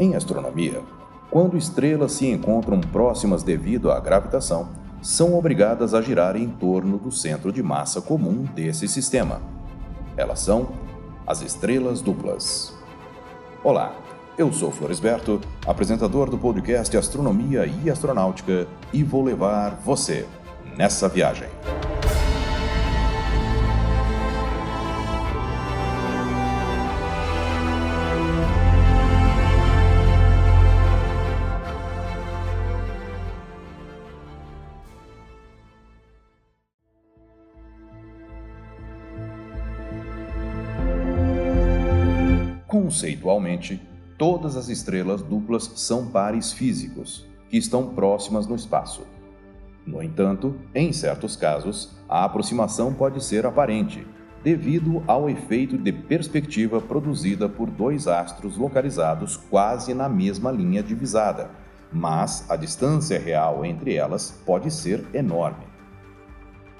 Em astronomia, quando estrelas se encontram próximas devido à gravitação, são obrigadas a girar em torno do centro de massa comum desse sistema. Elas são as estrelas duplas. Olá, eu sou Floresberto, apresentador do podcast Astronomia e Astronáutica, e vou levar você nessa viagem. Conceitualmente, todas as estrelas duplas são pares físicos, que estão próximas no espaço. No entanto, em certos casos, a aproximação pode ser aparente, devido ao efeito de perspectiva produzida por dois astros localizados quase na mesma linha divisada, mas a distância real entre elas pode ser enorme.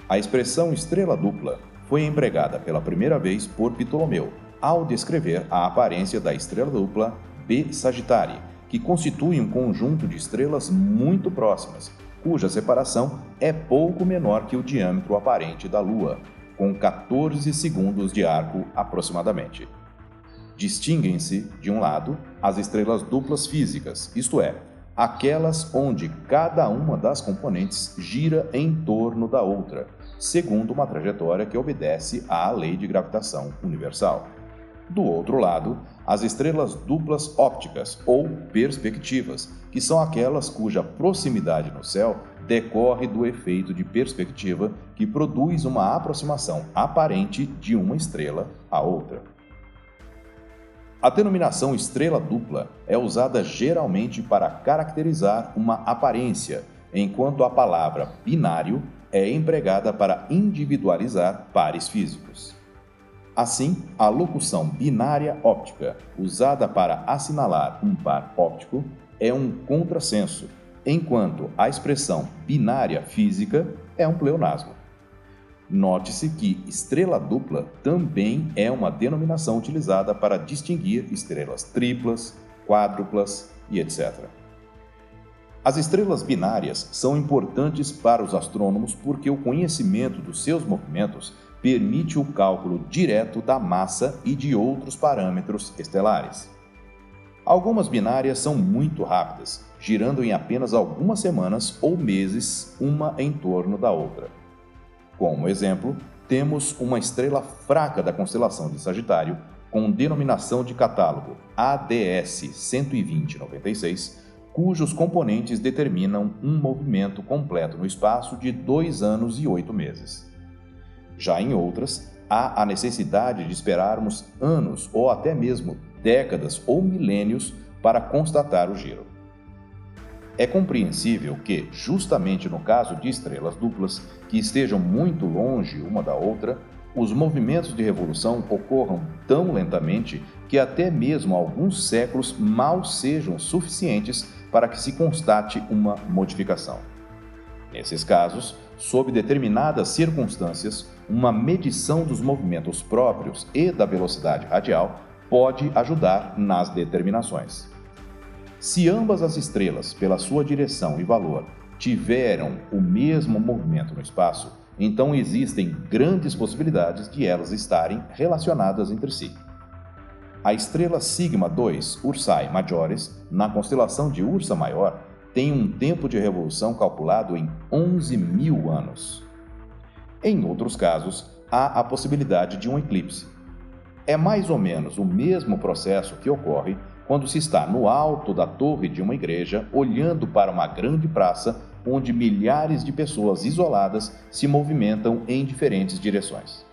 A expressão estrela dupla foi empregada pela primeira vez por Ptolomeu ao descrever a aparência da estrela dupla B Sagittarii, que constitui um conjunto de estrelas muito próximas, cuja separação é pouco menor que o diâmetro aparente da Lua, com 14 segundos de arco aproximadamente. Distinguem-se, de um lado, as estrelas duplas físicas, isto é, aquelas onde cada uma das componentes gira em torno da outra, segundo uma trajetória que obedece à lei de gravitação universal. Do outro lado, as estrelas duplas ópticas ou perspectivas, que são aquelas cuja proximidade no céu decorre do efeito de perspectiva que produz uma aproximação aparente de uma estrela à outra. A denominação estrela dupla é usada geralmente para caracterizar uma aparência, enquanto a palavra binário é empregada para individualizar pares físicos. Assim, a locução binária óptica, usada para assinalar um par óptico, é um contrassenso, enquanto a expressão binária física é um pleonasmo. Note-se que estrela dupla também é uma denominação utilizada para distinguir estrelas triplas, quádruplas e etc. As estrelas binárias são importantes para os astrônomos porque o conhecimento dos seus movimentos permite o cálculo direto da massa e de outros parâmetros estelares. Algumas binárias são muito rápidas, girando em apenas algumas semanas ou meses uma em torno da outra. Como exemplo, temos uma estrela fraca da constelação de Sagitário, com denominação de catálogo ADS 12096, cujos componentes determinam um movimento completo no espaço de dois anos e oito meses. Já em outras, há a necessidade de esperarmos anos ou até mesmo décadas ou milênios para constatar o giro. É compreensível que, justamente no caso de estrelas duplas que estejam muito longe uma da outra, os movimentos de revolução ocorram tão lentamente que até mesmo alguns séculos mal sejam suficientes para que se constate uma modificação. Nesses casos, sob determinadas circunstâncias, uma medição dos movimentos próprios e da velocidade radial pode ajudar nas determinações. Se ambas as estrelas, pela sua direção e valor, tiveram o mesmo movimento no espaço, então existem grandes possibilidades de elas estarem relacionadas entre si. A estrela Sigma 2 Ursae Majoris, na constelação de Ursa Maior, tem um tempo de revolução calculado em 11 mil anos. Em outros casos, há a possibilidade de um eclipse. É mais ou menos o mesmo processo que ocorre quando se está no alto da torre de uma igreja olhando para uma grande praça onde milhares de pessoas isoladas se movimentam em diferentes direções.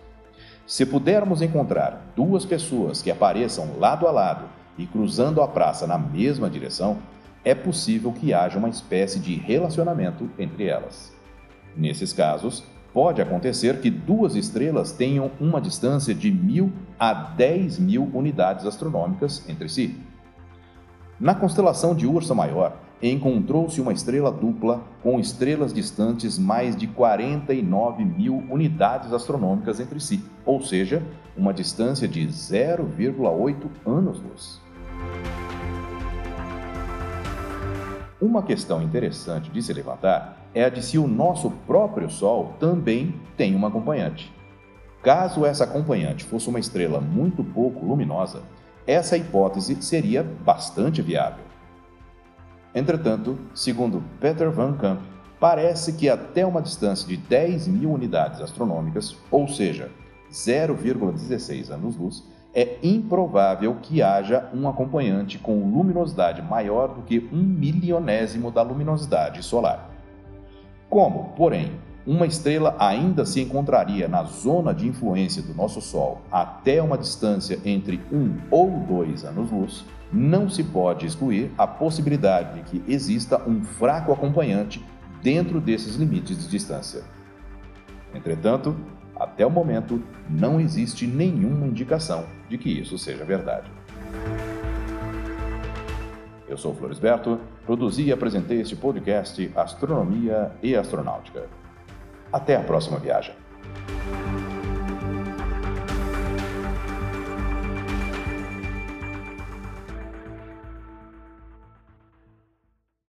Se pudermos encontrar duas pessoas que apareçam lado a lado e cruzando a praça na mesma direção, é possível que haja uma espécie de relacionamento entre elas. Nesses casos, pode acontecer que duas estrelas tenham uma distância de mil a dez mil unidades astronômicas entre si. Na constelação de Ursa Maior, encontrou-se uma estrela dupla com estrelas distantes mais de 49 mil unidades astronômicas entre si, ou seja, uma distância de 0,8 anos-luz. Uma questão interessante de se levantar é a de se o nosso próprio Sol também tem uma acompanhante. Caso essa acompanhante fosse uma estrela muito pouco luminosa, essa hipótese seria bastante viável. Entretanto, segundo Peter Van Camp, parece que até uma distância de 10 mil unidades astronômicas, ou seja, 0,16 anos-luz, é improvável que haja um acompanhante com luminosidade maior do que um milionésimo da luminosidade solar. Como, porém, uma estrela ainda se encontraria na zona de influência do nosso Sol até uma distância entre um ou dois anos-luz, não se pode excluir a possibilidade de que exista um fraco acompanhante dentro desses limites de distância. Entretanto, até o momento, não existe nenhuma indicação de que isso seja verdade. Eu sou Floresberto, produzi e apresentei este podcast Astronomia e Astronáutica. Até a próxima viagem.